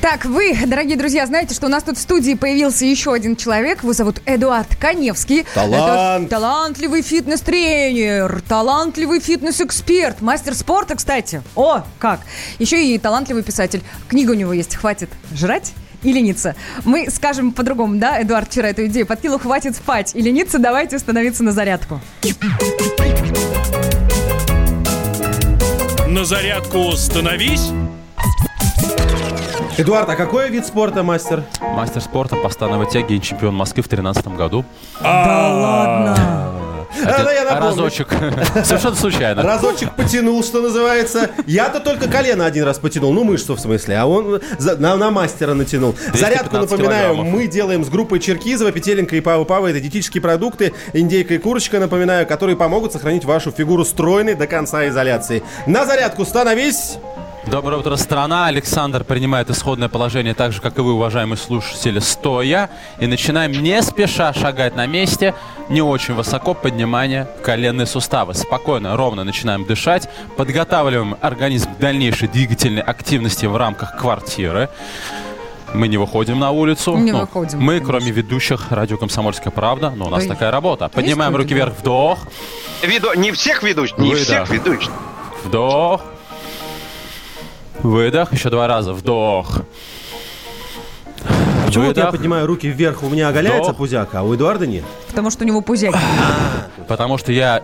Так, вы, дорогие друзья, знаете, что у нас тут в студии появился еще один человек. Его зовут Эдуард Коневский. Талант. Это талантливый фитнес-тренер, талантливый фитнес-эксперт, мастер спорта, кстати. О, как! Еще и талантливый писатель. Книга у него есть «Хватит жрать» и лениться. Мы скажем по-другому, да, Эдуард вчера эту идею подкинул «Хватит спать и лениться, давайте становиться на зарядку». На зарядку становись. Эдуард, а какой вид спорта, мастер? Мастер спорта по становой тяге и чемпион Москвы в 2013 году. Да ладно! А, да, я напомню. Разочек. Совершенно случайно. Разочек потянул, что называется. Я-то только колено один раз потянул, ну мышцу в смысле, а он за- на, на мастера натянул. Зарядку, 215 напоминаю, килограммов. мы делаем с группой Черкизова, Петеленко и Пава Пава. Это диетические продукты, индейка и курочка, напоминаю, которые помогут сохранить вашу фигуру стройной до конца изоляции. На зарядку становись! Доброе утро, страна. Александр принимает исходное положение так же, как и вы, уважаемые слушатели, стоя. И начинаем не спеша шагать на месте, не очень высоко поднимание коленные суставы. Спокойно, ровно начинаем дышать. Подготавливаем организм к дальнейшей двигательной активности в рамках квартиры. Мы не выходим на улицу. Не Ну, выходим, Мы, конечно. кроме ведущих радио «Комсомольская правда», но у нас Ой. такая работа. Поднимаем руки вверх, вдох, Виду... Не всех ведущих, не Выдох. всех ведущих. Вдох. Выдох. Еще два раза. Вдох. Почему вот я поднимаю руки вверх, у меня оголяется Вдох. пузяк, а у Эдуарда нет? Потому что у него пузяки. Потому что я...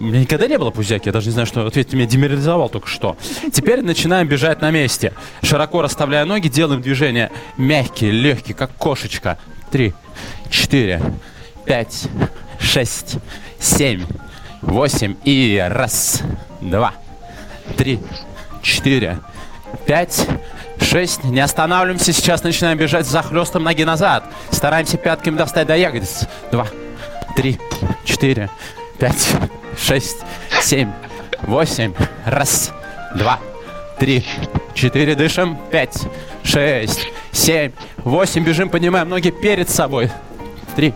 У меня никогда не было пузяки, я даже не знаю, что ответить. Ты меня деморализовал только что. Теперь начинаем бежать на месте. Широко расставляя ноги, делаем движения мягкие, легкие, как кошечка. Три, четыре, пять, шесть, семь, восемь. И раз, два, три, четыре, пять, шесть. Не останавливаемся. Сейчас начинаем бежать за хлестом ноги назад. Стараемся пятками достать до ягодиц. Два, три, четыре, пять, шесть, семь, восемь. Раз, два, три, четыре. Дышим. Пять, шесть, семь, восемь. Бежим, поднимаем ноги перед собой. Три,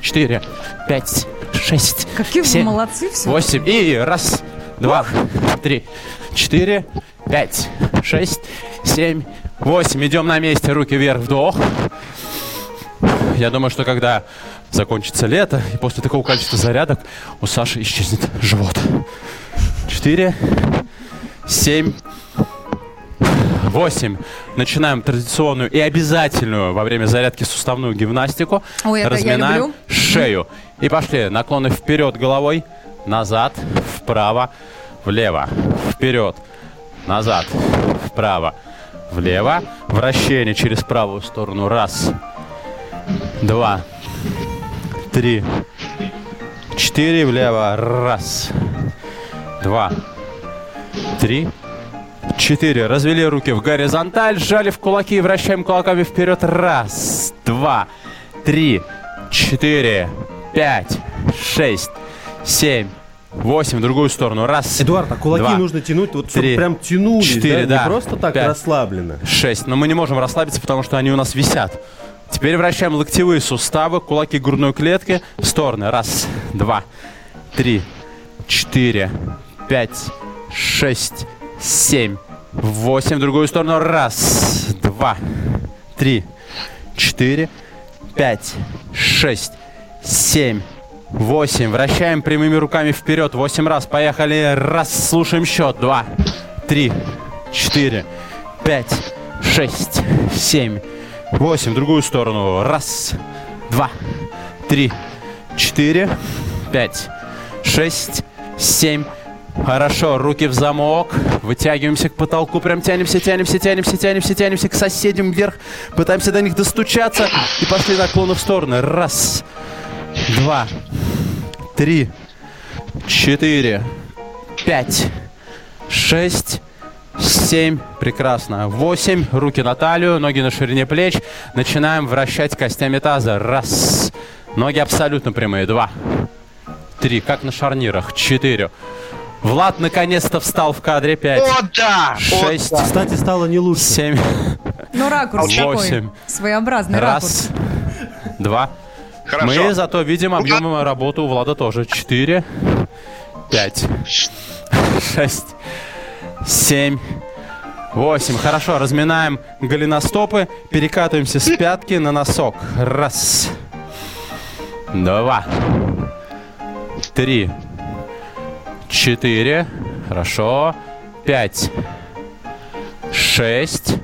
четыре, пять, шесть, Какие вы семь, молодцы все. Восемь. И раз, два, три, четыре, пять, шесть, семь, восемь. Идем на месте. Руки вверх. Вдох. Я думаю, что когда закончится лето, и после такого количества зарядок у Саши исчезнет живот. Четыре, семь, восемь. Начинаем традиционную и обязательную во время зарядки суставную гимнастику. Ой, это я Разминаем люблю. шею. И пошли. Наклоны вперед головой, назад, вправо, влево, вперед, назад, вправо, влево. Вращение через правую сторону. Раз, два, три, четыре. Влево. Раз, два, три, четыре. Развели руки в горизонталь, сжали в кулаки и вращаем кулаками вперед. Раз, два, три, четыре, пять, шесть, семь, восемь. В другую сторону. Раз, Эдуард, а кулаки два, нужно тянуть, вот три, прям тянулись, четыре, да? да, Не просто так пять. расслабленно. шесть. Но мы не можем расслабиться, потому что они у нас висят. Теперь вращаем локтевые суставы, кулаки грудной клетки в стороны. Раз, два, три, четыре, пять, шесть, семь, восемь. В другую сторону. Раз, два, три, четыре, пять, шесть, семь, восемь. Вращаем прямыми руками вперед. Восемь раз. Поехали. Раз. Слушаем счет. Два, три, четыре, пять, шесть, семь, восемь. В другую сторону. Раз, два, три, четыре, пять, шесть, семь. Хорошо, руки в замок. Вытягиваемся к потолку. Прям тянемся, тянемся, тянемся, тянемся, тянемся к соседям вверх. Пытаемся до них достучаться. И пошли наклоны в стороны. Раз, два, три, четыре, пять, шесть, семь. Прекрасно. Восемь. Руки на талию, ноги на ширине плеч. Начинаем вращать костями таза. Раз. Ноги абсолютно прямые. Два. Три. Как на шарнирах. Четыре. Влад наконец-то встал в кадре. Пять. О, да! о, Шесть. да. Кстати, стало не лучше. Семь. Ну, ракурс такой. Восемь. Своеобразный ракурс. Раз. Два. Хорошо. Мы зато видим объем работы у Влада тоже. Четыре. Пять. Шесть. Семь. Восемь. Хорошо, разминаем голеностопы, перекатываемся с пятки на носок. Раз. Два. Три. Четыре. Хорошо. Пять. Шесть.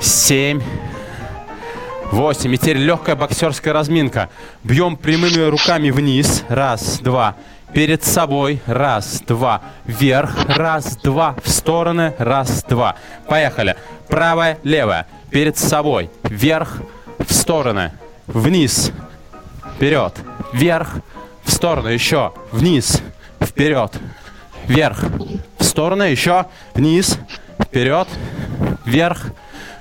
Семь. Восемь. И теперь легкая боксерская разминка. Бьем прямыми руками вниз. Раз, два. Перед собой. Раз, два. Вверх. Раз, два. В стороны. Раз, два. Поехали. Правая, левая. Перед собой. Вверх. В стороны. Вниз. Вперед. Вверх. В сторону. Еще. Вниз. Вперед. Вверх. В сторону. Еще. Вниз. Вперед. Вверх.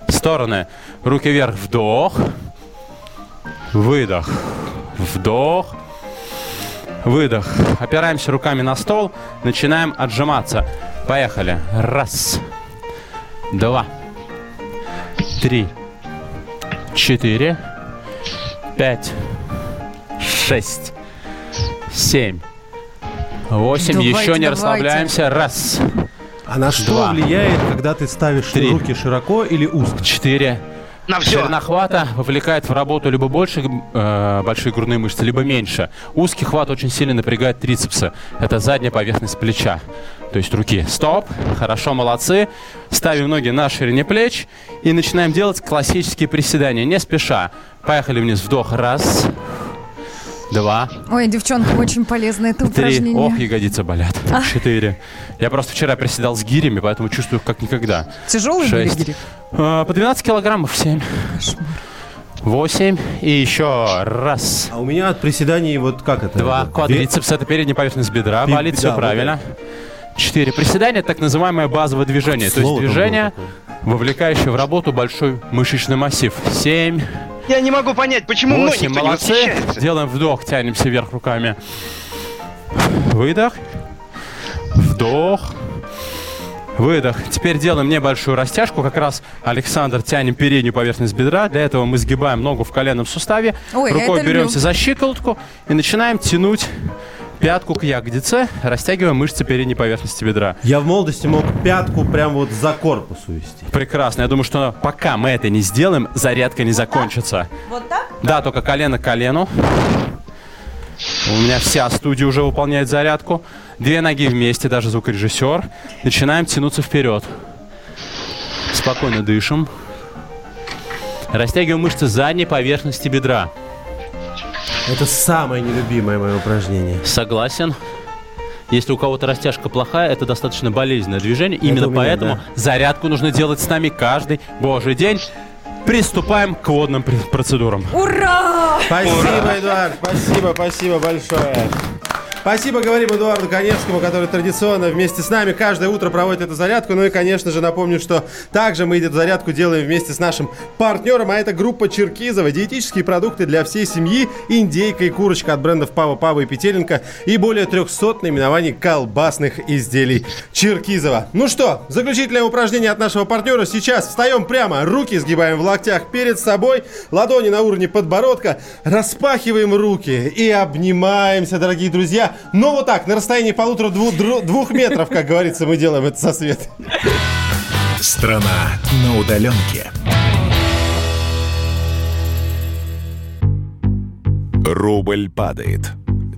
В стороны. Руки вверх. Вдох. Выдох. Вдох. Выдох. Опираемся руками на стол. Начинаем отжиматься. Поехали. Раз. Два. Три. Четыре. Пять. Шесть. Семь. Восемь. Давайте, Еще не давайте. расслабляемся. Раз. А на что Два. влияет, когда ты ставишь Три. руки широко или узко? Четыре. На все. Ширина хвата вовлекает в работу либо больше э, большие грудные мышцы, либо меньше. Узкий хват очень сильно напрягает трицепсы. Это задняя поверхность плеча. То есть руки. Стоп. Хорошо, молодцы. Ставим ноги на ширине плеч и начинаем делать классические приседания, не спеша. Поехали вниз. Вдох. Раз. Два. Ой, девчонкам очень полезно это Три. упражнение. Ох, ягодицы болят. Четыре. Я просто вчера приседал с гирями, поэтому чувствую как никогда. Тяжелые были Шесть. гири? А, По 12 килограммов, 7. 8. И еще раз. А у меня от приседаний вот как это? Два. Вот, Квадрицепс это передняя поверхность бедра. Би- Болит да, все вот правильно. Четыре. Приседания это так называемое базовое движение. То есть Слово движение, вовлекающее в работу большой мышечный массив. Семь. Я не могу понять, почему мной Восемь. никто не Молодцы. восхищается. Делаем вдох, тянемся вверх руками. Выдох. Вдох. Выдох. Теперь делаем небольшую растяжку. Как раз, Александр, тянем переднюю поверхность бедра. Для этого мы сгибаем ногу в коленном суставе. Ой, Рукой это люблю. беремся за щиколотку и начинаем тянуть пятку к ягодице, растягивая мышцы передней поверхности бедра. Я в молодости мог пятку прям вот за корпус увести. Прекрасно. Я думаю, что пока мы это не сделаем, зарядка не закончится. Вот так? Да, только колено к колену. У меня вся студия уже выполняет зарядку. Две ноги вместе, даже звукорежиссер. Начинаем тянуться вперед. Спокойно дышим. Растягиваем мышцы задней поверхности бедра. Это самое нелюбимое мое упражнение. Согласен. Если у кого-то растяжка плохая, это достаточно болезненное движение. Именно меня, поэтому да. зарядку нужно делать с нами каждый божий день. Приступаем к водным пр- процедурам. Ура! Спасибо, Эдуард, спасибо, спасибо большое. Спасибо, говорим Эдуарду Коневскому, который традиционно вместе с нами каждое утро проводит эту зарядку. Ну и, конечно же, напомню, что также мы эту зарядку делаем вместе с нашим партнером, а это группа Черкизова. Диетические продукты для всей семьи, индейка и курочка от брендов Пава Пава и Петеленко и более 300 наименований колбасных изделий Черкизова. Ну что, заключительное упражнение от нашего партнера. Сейчас встаем прямо, руки сгибаем в локтях перед собой, ладони на уровне подбородка, распахиваем руки и обнимаемся, дорогие друзья. Но вот так, на расстоянии полутора-двух метров, как говорится, мы делаем это со свет. Страна на удаленке. Рубль падает.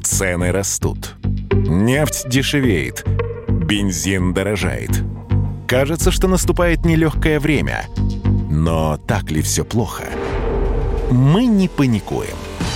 Цены растут. Нефть дешевеет. Бензин дорожает. Кажется, что наступает нелегкое время. Но так ли все плохо? Мы не паникуем.